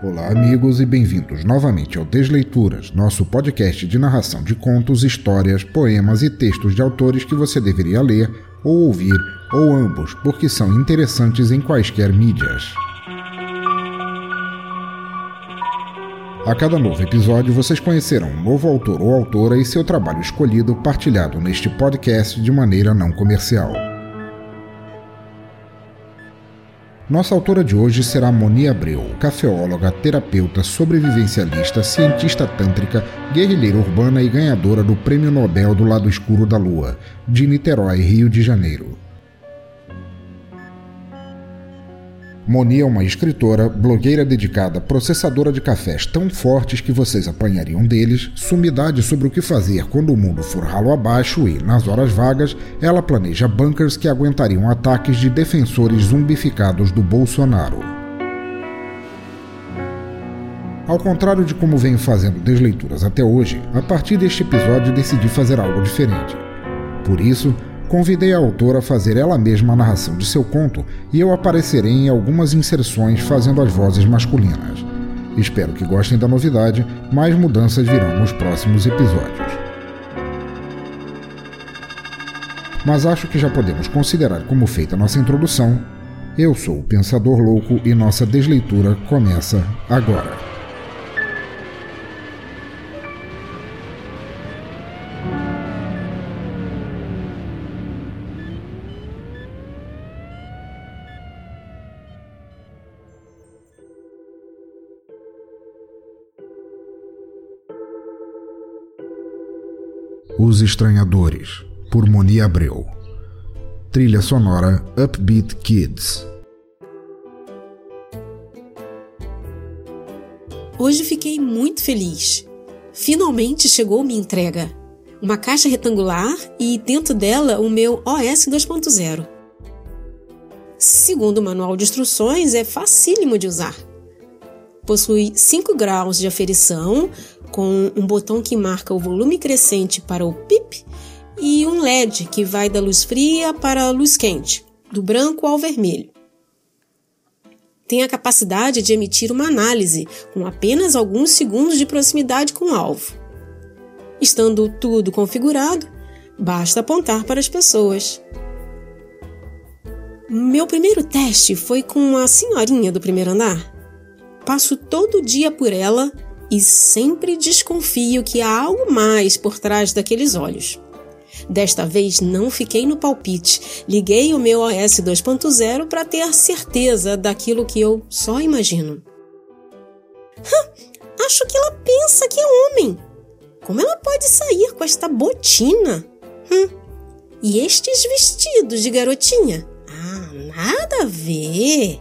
Olá, amigos, e bem-vindos novamente ao Desleituras, nosso podcast de narração de contos, histórias, poemas e textos de autores que você deveria ler ou ouvir, ou ambos, porque são interessantes em quaisquer mídias. A cada novo episódio, vocês conhecerão um novo autor ou autora e seu trabalho escolhido partilhado neste podcast de maneira não comercial. Nossa autora de hoje será Moni Abreu, cafeóloga, terapeuta, sobrevivencialista, cientista tântrica, guerrilheira urbana e ganhadora do Prêmio Nobel do Lado Escuro da Lua, de Niterói, Rio de Janeiro. Moni é uma escritora, blogueira dedicada, processadora de cafés tão fortes que vocês apanhariam deles, sumidade sobre o que fazer quando o mundo for ralo abaixo e, nas horas vagas, ela planeja bunkers que aguentariam ataques de defensores zumbificados do Bolsonaro. Ao contrário de como venho fazendo desleituras até hoje, a partir deste episódio decidi fazer algo diferente. Por isso, Convidei a autora a fazer ela mesma a narração de seu conto e eu aparecerei em algumas inserções fazendo as vozes masculinas. Espero que gostem da novidade, mais mudanças virão nos próximos episódios. Mas acho que já podemos considerar como feita nossa introdução. Eu sou o Pensador Louco e nossa desleitura começa agora. Os Estranhadores, por Moni Abreu. Trilha sonora Upbeat Kids. Hoje fiquei muito feliz. Finalmente chegou minha entrega. Uma caixa retangular e dentro dela o meu OS 2.0. Segundo o manual de instruções, é facílimo de usar. Possui 5 graus de aferição, com um botão que marca o volume crescente para o PIP e um LED que vai da luz fria para a luz quente, do branco ao vermelho. Tem a capacidade de emitir uma análise com apenas alguns segundos de proximidade com o alvo. Estando tudo configurado, basta apontar para as pessoas. Meu primeiro teste foi com a senhorinha do primeiro andar. Passo todo dia por ela e sempre desconfio que há algo mais por trás daqueles olhos. Desta vez não fiquei no palpite, liguei o meu OS 2.0 para ter certeza daquilo que eu só imagino. Acho que ela pensa que é homem. Como ela pode sair com esta botina? Hum, e estes vestidos de garotinha? Ah, nada a ver.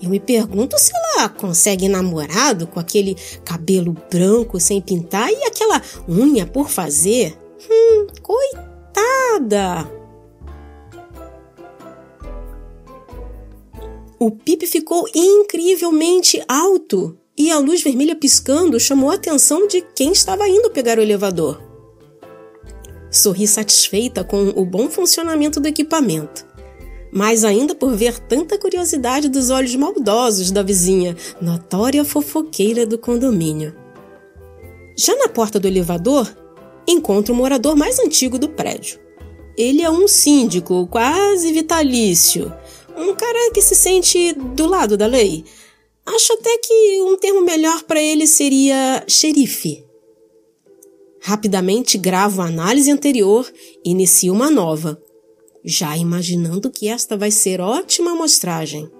Eu me pergunto se ela consegue namorado com aquele cabelo branco sem pintar e aquela unha por fazer. Hum, coitada! O Pipe ficou incrivelmente alto e a luz vermelha piscando chamou a atenção de quem estava indo pegar o elevador. Sorri satisfeita com o bom funcionamento do equipamento mais ainda por ver tanta curiosidade dos olhos maldosos da vizinha, notória fofoqueira do condomínio. Já na porta do elevador, encontro o morador mais antigo do prédio. Ele é um síndico quase vitalício, um cara que se sente do lado da lei. Acho até que um termo melhor para ele seria xerife. Rapidamente gravo a análise anterior e inicio uma nova, já imaginando que esta vai ser ótima amostragem.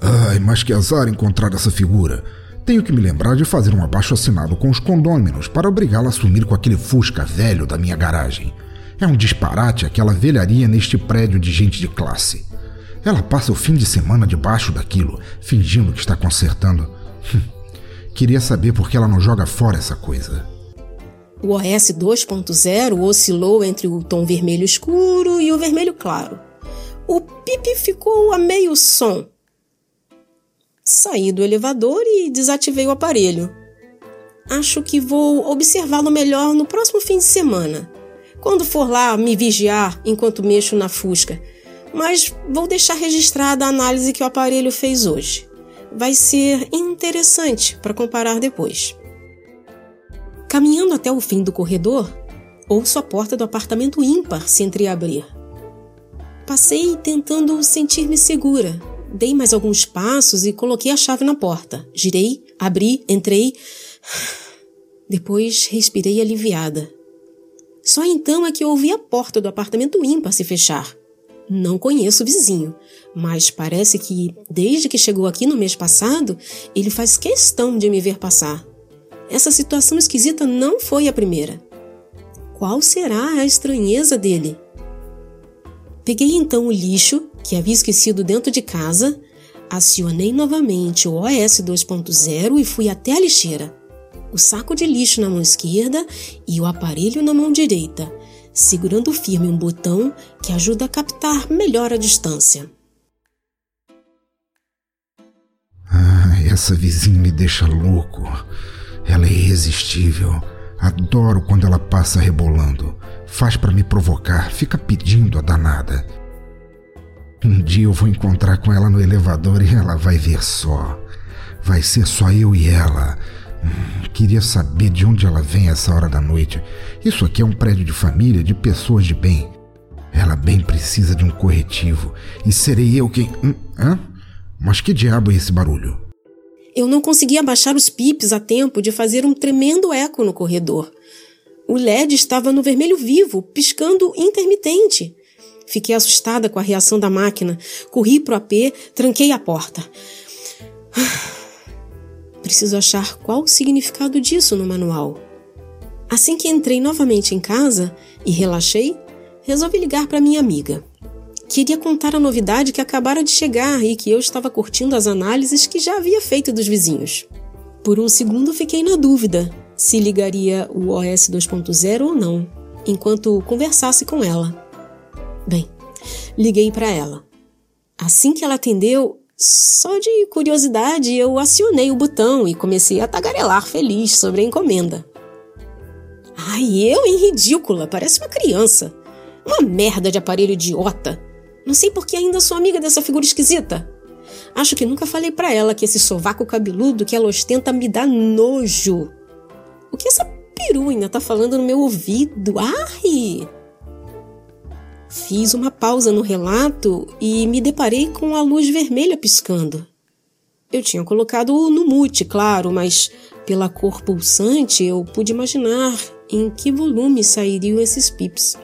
Ai, mas que azar encontrar essa figura. Tenho que me lembrar de fazer um abaixo assinado com os condôminos para obrigá-la a sumir com aquele fusca velho da minha garagem. É um disparate aquela velharia neste prédio de gente de classe. Ela passa o fim de semana debaixo daquilo, fingindo que está consertando. Hum, queria saber por que ela não joga fora essa coisa. O OS 2.0 oscilou entre o tom vermelho escuro e o vermelho claro. O pipi ficou a meio som. Saí do elevador e desativei o aparelho. Acho que vou observá-lo melhor no próximo fim de semana, quando for lá me vigiar enquanto mexo na fusca mas vou deixar registrada a análise que o aparelho fez hoje. Vai ser interessante para comparar depois. Caminhando até o fim do corredor, ouço a porta do apartamento ímpar se entreabrir. Passei tentando sentir-me segura. Dei mais alguns passos e coloquei a chave na porta. Girei, abri, entrei. Depois respirei aliviada. Só então é que ouvi a porta do apartamento ímpar se fechar. Não conheço o vizinho, mas parece que, desde que chegou aqui no mês passado, ele faz questão de me ver passar. Essa situação esquisita não foi a primeira. Qual será a estranheza dele? Peguei então o lixo, que havia esquecido dentro de casa, acionei novamente o OS 2.0 e fui até a lixeira. O saco de lixo na mão esquerda e o aparelho na mão direita segurando firme um botão que ajuda a captar melhor a distância. Ah, essa vizinha me deixa louco. Ela é irresistível. Adoro quando ela passa rebolando. Faz para me provocar, fica pedindo a danada. Um dia eu vou encontrar com ela no elevador e ela vai ver só. Vai ser só eu e ela queria saber de onde ela vem essa hora da noite. Isso aqui é um prédio de família, de pessoas de bem. Ela bem precisa de um corretivo. E serei eu quem. Hum, hã? Mas que diabo é esse barulho? Eu não consegui abaixar os pips a tempo de fazer um tremendo eco no corredor. O LED estava no vermelho vivo, piscando intermitente. Fiquei assustada com a reação da máquina. Corri pro AP, tranquei a porta. Preciso achar qual o significado disso no manual. Assim que entrei novamente em casa e relaxei, resolvi ligar para minha amiga. Queria contar a novidade que acabara de chegar e que eu estava curtindo as análises que já havia feito dos vizinhos. Por um segundo fiquei na dúvida se ligaria o OS 2.0 ou não, enquanto conversasse com ela. Bem, liguei para ela. Assim que ela atendeu, só de curiosidade, eu acionei o botão e comecei a tagarelar feliz sobre a encomenda. Ai, eu em ridícula, parece uma criança. Uma merda de aparelho idiota. Não sei por que ainda sou amiga dessa figura esquisita. Acho que nunca falei para ela que esse sovaco cabeludo que ela ostenta me dá nojo. O que essa perunha tá falando no meu ouvido? Ai! Fiz uma pausa no relato e me deparei com a luz vermelha piscando. Eu tinha colocado no mute, claro, mas pela cor pulsante eu pude imaginar em que volume sairiam esses pips.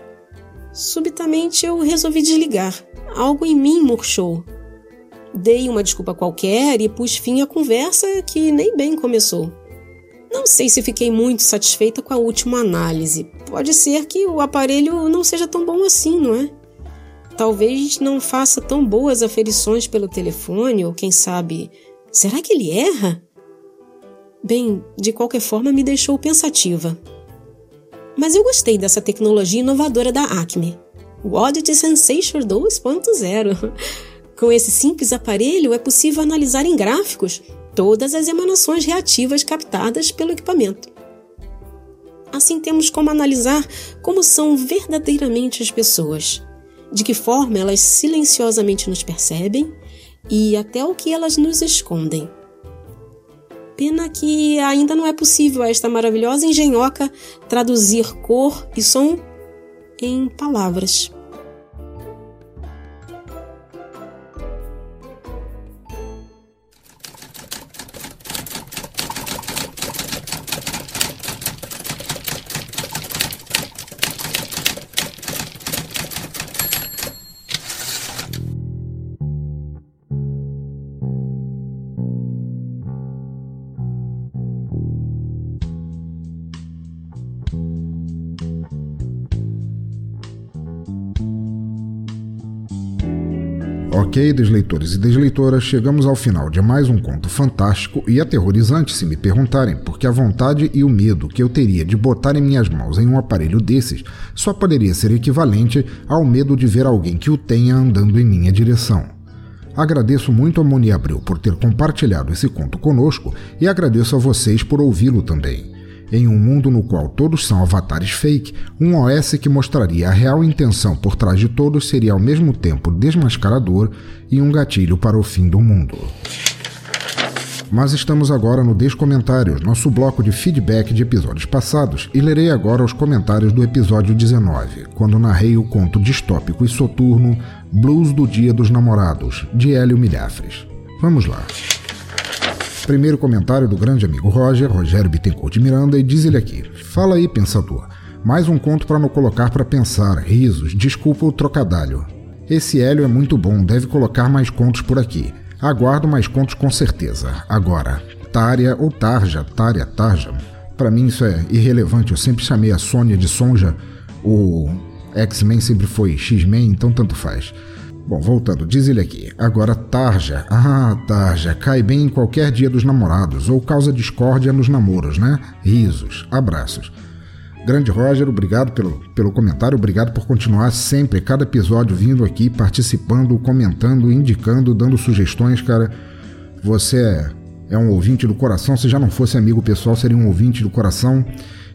Subitamente eu resolvi desligar. Algo em mim murchou. Dei uma desculpa qualquer e pus fim à conversa que nem bem começou. Não sei se fiquei muito satisfeita com a última análise. Pode ser que o aparelho não seja tão bom assim, não é? Talvez não faça tão boas aferições pelo telefone, ou quem sabe, será que ele erra? Bem, de qualquer forma me deixou pensativa. Mas eu gostei dessa tecnologia inovadora da Acme, o Oddity Sensation 2.0. Com esse simples aparelho é possível analisar em gráficos todas as emanações reativas captadas pelo equipamento. Assim, temos como analisar como são verdadeiramente as pessoas, de que forma elas silenciosamente nos percebem e até o que elas nos escondem. Pena que ainda não é possível a esta maravilhosa engenhoca traduzir cor e som em palavras. Ok, desleitores e desleitoras, chegamos ao final de mais um conto fantástico e aterrorizante se me perguntarem, porque a vontade e o medo que eu teria de botar em minhas mãos em um aparelho desses só poderia ser equivalente ao medo de ver alguém que o tenha andando em minha direção. Agradeço muito a Moni Abreu por ter compartilhado esse conto conosco e agradeço a vocês por ouvi-lo também. Em um mundo no qual todos são avatares fake, um OS que mostraria a real intenção por trás de todos seria ao mesmo tempo desmascarador e um gatilho para o fim do mundo. Mas estamos agora no Descomentários, nosso bloco de feedback de episódios passados, e lerei agora os comentários do episódio 19, quando narrei o conto distópico e soturno Blues do Dia dos Namorados, de Hélio Milhafres. Vamos lá. Primeiro comentário do grande amigo Roger, Rogério Bittencourt de Miranda, e diz ele aqui: Fala aí, pensador. Mais um conto para não colocar para pensar, risos, desculpa o trocadilho. Esse Hélio é muito bom, deve colocar mais contos por aqui. Aguardo mais contos com certeza. Agora, Tária ou Tarja, Tária, Tarja. Para mim isso é irrelevante, eu sempre chamei a Sônia de Sonja, o X-Men sempre foi X-Men, então tanto faz. Bom, voltando, diz ele aqui. Agora, Tarja. Ah, Tarja, cai bem em qualquer dia dos namorados, ou causa discórdia nos namoros, né? Risos, abraços. Grande Roger, obrigado pelo, pelo comentário, obrigado por continuar sempre, cada episódio vindo aqui, participando, comentando, indicando, dando sugestões, cara. Você é, é um ouvinte do coração, se já não fosse amigo pessoal, seria um ouvinte do coração.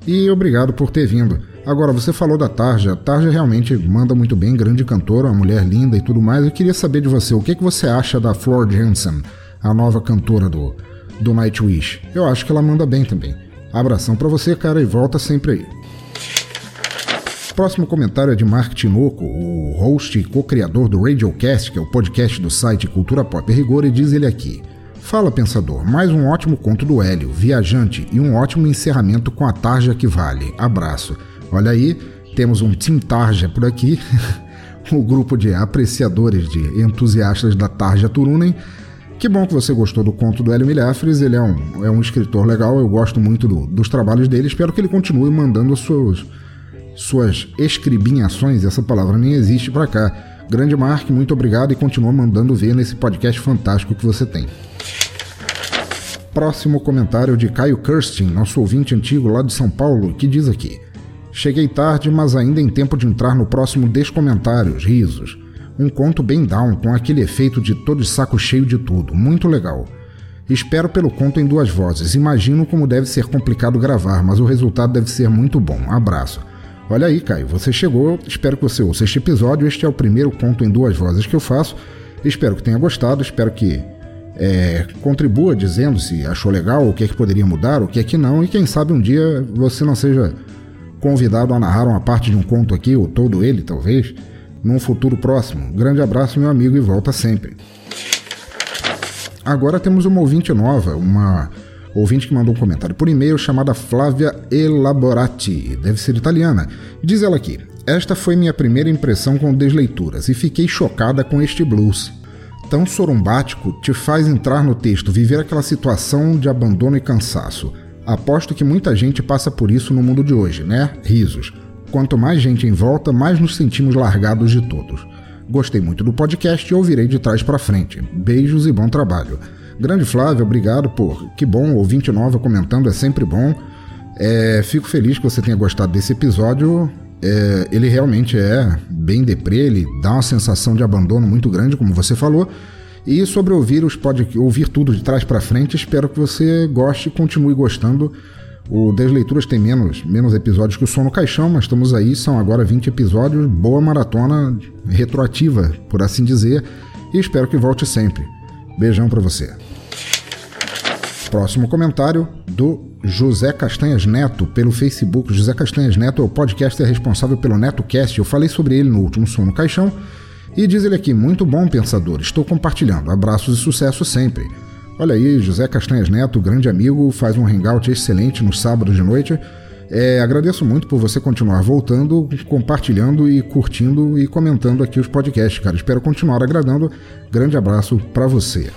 E obrigado por ter vindo. Agora, você falou da Tarja. Tarja realmente manda muito bem, grande cantora, uma mulher linda e tudo mais. Eu queria saber de você, o que, que você acha da Flor Jansen, a nova cantora do, do Nightwish? Eu acho que ela manda bem também. Abração para você, cara, e volta sempre aí. Próximo comentário é de Mark Tinoco, o host e co-criador do Radiocast, que é o podcast do site Cultura Pop Rigor, e diz ele aqui: Fala, pensador, mais um ótimo conto do Hélio, viajante, e um ótimo encerramento com a Tarja que vale. Abraço. Olha aí, temos um Team Tarja por aqui, o grupo de apreciadores, de entusiastas da Tarja Turunen. Que bom que você gostou do conto do Hélio Milhafres, ele é um, é um escritor legal, eu gosto muito do, dos trabalhos dele, espero que ele continue mandando suas, suas escribinhações, essa palavra nem existe para cá. Grande Mark, muito obrigado e continua mandando ver nesse podcast fantástico que você tem. Próximo comentário de Caio Kirstin, nosso ouvinte antigo lá de São Paulo, que diz aqui: Cheguei tarde, mas ainda em tempo de entrar no próximo Descomentários, risos. Um conto bem down, com aquele efeito de todo saco cheio de tudo, muito legal. Espero pelo conto em duas vozes. Imagino como deve ser complicado gravar, mas o resultado deve ser muito bom. Abraço. Olha aí, Caio, você chegou. Espero que você ouça este episódio. Este é o primeiro conto em duas vozes que eu faço. Espero que tenha gostado. Espero que é, contribua dizendo se achou legal, o que é que poderia mudar, o que é que não. E quem sabe um dia você não seja convidado a narrar uma parte de um conto aqui, ou todo ele, talvez, num futuro próximo. Grande abraço, meu amigo, e volta sempre. Agora temos uma ouvinte nova, uma ouvinte que mandou um comentário por e-mail chamada Flávia Elaborati, deve ser italiana. Diz ela aqui: Esta foi minha primeira impressão com desleituras e fiquei chocada com este blues. Tão sorumbático te faz entrar no texto, viver aquela situação de abandono e cansaço. Aposto que muita gente passa por isso no mundo de hoje, né? Risos. Quanto mais gente em volta, mais nos sentimos largados de todos. Gostei muito do podcast e ouvirei de trás para frente. Beijos e bom trabalho. Grande Flávio, obrigado por. Que bom, ouvinte nova comentando, é sempre bom. É, fico feliz que você tenha gostado desse episódio. É, ele realmente é bem deprê, ele dá uma sensação de abandono muito grande, como você falou. E sobre ouvir os pode ouvir tudo de trás para frente, espero que você goste e continue gostando. O Das Leituras tem menos, menos episódios que o Som no Caixão, mas estamos aí, são agora 20 episódios, boa maratona retroativa, por assim dizer, e espero que volte sempre. Beijão para você. Próximo comentário do José Castanhas Neto pelo Facebook. José Castanhas Neto é o podcaster responsável pelo NetoCast. Eu falei sobre ele no último Som no Caixão e diz ele aqui: muito bom, pensador, estou compartilhando. Abraços e sucesso sempre. Olha aí, José Castanhas Neto, grande amigo, faz um hangout excelente no sábado de noite. É, agradeço muito por você continuar voltando, compartilhando e curtindo e comentando aqui os podcasts, cara. Espero continuar agradando. Grande abraço para você.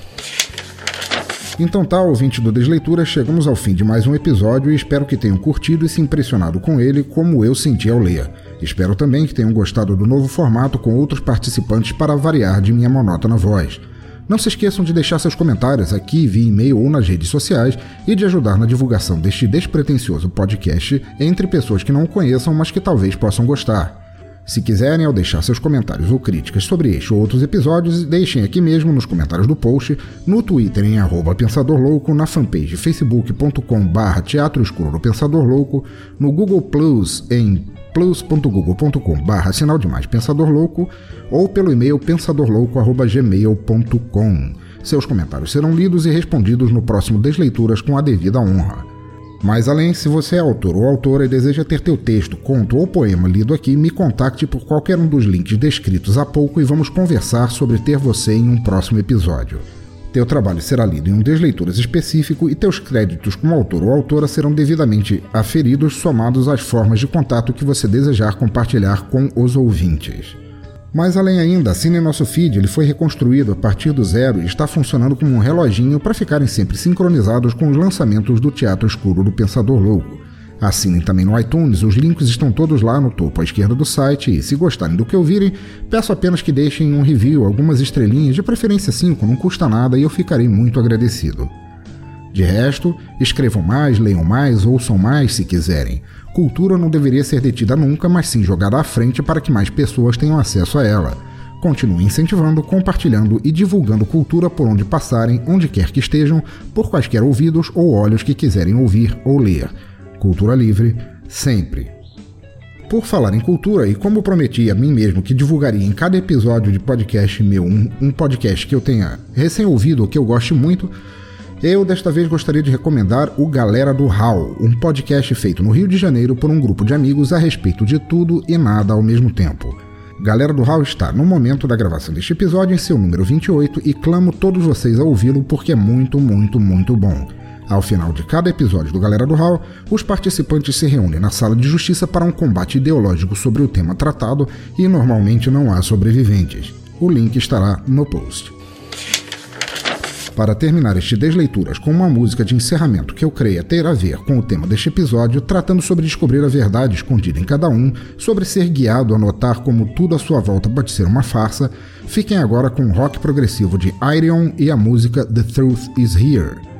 Então tá, ouvinte do Desleitura, chegamos ao fim de mais um episódio e espero que tenham curtido e se impressionado com ele como eu senti ao ler. Espero também que tenham gostado do novo formato com outros participantes para variar de minha monótona voz. Não se esqueçam de deixar seus comentários aqui via e-mail ou nas redes sociais e de ajudar na divulgação deste despretensioso podcast entre pessoas que não o conheçam, mas que talvez possam gostar. Se quiserem, ao deixar seus comentários ou críticas sobre este ou outros episódios, deixem aqui mesmo nos comentários do post, no Twitter em arroba Pensador Louco, na fanpage facebook.com barra Teatro Escuro do Pensador Louco, no Google Plus em plus.google.com sinal de mais Pensador Louco ou pelo e-mail pensadorlouco.gmail.com. Seus comentários serão lidos e respondidos no próximo Desleituras com a devida honra. Mais além, se você é autor ou autora e deseja ter teu texto, conto ou poema lido aqui, me contacte por qualquer um dos links descritos há pouco e vamos conversar sobre ter você em um próximo episódio. Teu trabalho será lido em um Desleituras específico e teus créditos como autor ou autora serão devidamente aferidos, somados às formas de contato que você desejar compartilhar com os ouvintes. Mais além ainda, assine nosso feed, ele foi reconstruído a partir do zero e está funcionando como um reloginho para ficarem sempre sincronizados com os lançamentos do Teatro Escuro do Pensador Louco. Assinem também no iTunes, os links estão todos lá no topo à esquerda do site e, se gostarem do que ouvirem, peço apenas que deixem um review, algumas estrelinhas, de preferência 5, não custa nada e eu ficarei muito agradecido. De resto, escrevam mais, leiam mais, ouçam mais se quiserem. Cultura não deveria ser detida nunca, mas sim jogada à frente para que mais pessoas tenham acesso a ela. Continue incentivando, compartilhando e divulgando cultura por onde passarem, onde quer que estejam, por quaisquer ouvidos ou olhos que quiserem ouvir ou ler. Cultura livre, sempre. Por falar em cultura, e como prometi a mim mesmo que divulgaria em cada episódio de podcast meu um, um podcast que eu tenha recém-ouvido ou que eu goste muito, eu desta vez gostaria de recomendar o Galera do Hall, um podcast feito no Rio de Janeiro por um grupo de amigos a respeito de tudo e nada ao mesmo tempo. Galera do Hall está, no momento da gravação deste episódio, em seu número 28 e clamo todos vocês a ouvi-lo porque é muito, muito, muito bom. Ao final de cada episódio do Galera do Hall, os participantes se reúnem na sala de justiça para um combate ideológico sobre o tema tratado e normalmente não há sobreviventes. O link estará no post para terminar este Desleituras com uma música de encerramento que eu creia ter a ver com o tema deste episódio, tratando sobre descobrir a verdade escondida em cada um, sobre ser guiado a notar como tudo à sua volta pode ser uma farsa, fiquem agora com o rock progressivo de Irion e a música The Truth Is Here.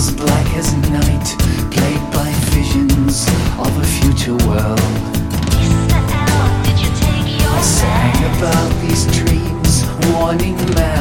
Miles black as night, played by visions of a future world. Mr. L, did you take your? I sang about these dreams, warning man.